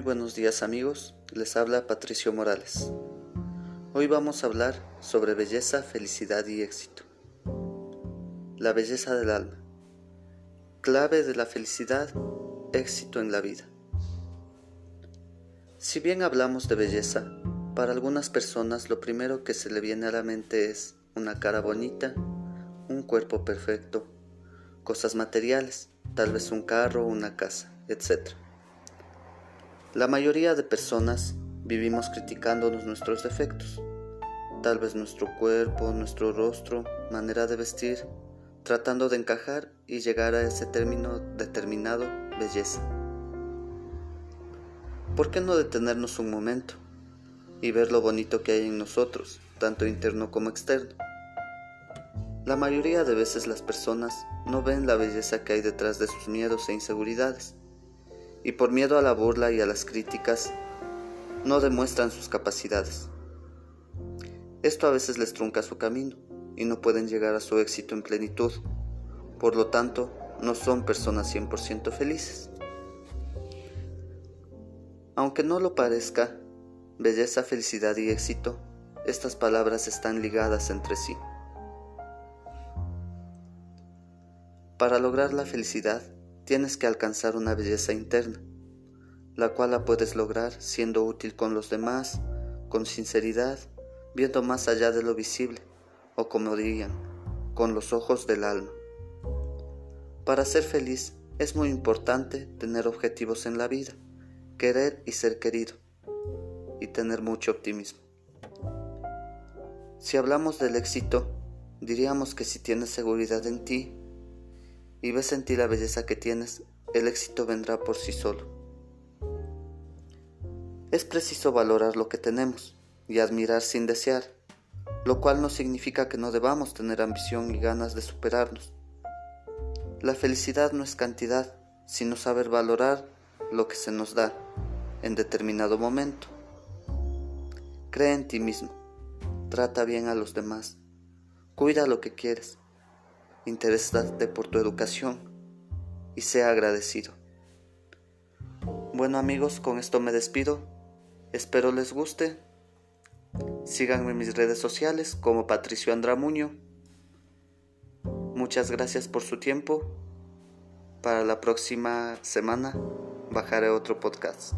buenos días amigos, les habla Patricio Morales. Hoy vamos a hablar sobre belleza, felicidad y éxito. La belleza del alma. Clave de la felicidad, éxito en la vida. Si bien hablamos de belleza, para algunas personas lo primero que se le viene a la mente es una cara bonita, un cuerpo perfecto, cosas materiales, tal vez un carro, una casa, etc. La mayoría de personas vivimos criticándonos nuestros defectos, tal vez nuestro cuerpo, nuestro rostro, manera de vestir, tratando de encajar y llegar a ese término determinado, belleza. ¿Por qué no detenernos un momento y ver lo bonito que hay en nosotros, tanto interno como externo? La mayoría de veces las personas no ven la belleza que hay detrás de sus miedos e inseguridades y por miedo a la burla y a las críticas no demuestran sus capacidades. Esto a veces les trunca su camino y no pueden llegar a su éxito en plenitud. Por lo tanto, no son personas 100% felices. Aunque no lo parezca, belleza, felicidad y éxito, estas palabras están ligadas entre sí. Para lograr la felicidad, tienes que alcanzar una belleza interna, la cual la puedes lograr siendo útil con los demás, con sinceridad, viendo más allá de lo visible, o como dirían, con los ojos del alma. Para ser feliz es muy importante tener objetivos en la vida, querer y ser querido, y tener mucho optimismo. Si hablamos del éxito, diríamos que si tienes seguridad en ti, y ves en ti la belleza que tienes, el éxito vendrá por sí solo. Es preciso valorar lo que tenemos y admirar sin desear, lo cual no significa que no debamos tener ambición y ganas de superarnos. La felicidad no es cantidad, sino saber valorar lo que se nos da en determinado momento. Cree en ti mismo, trata bien a los demás, cuida lo que quieres Interésate por tu educación y sea agradecido. Bueno amigos, con esto me despido. Espero les guste. Síganme en mis redes sociales como Patricio Andramuño. Muchas gracias por su tiempo. Para la próxima semana bajaré otro podcast.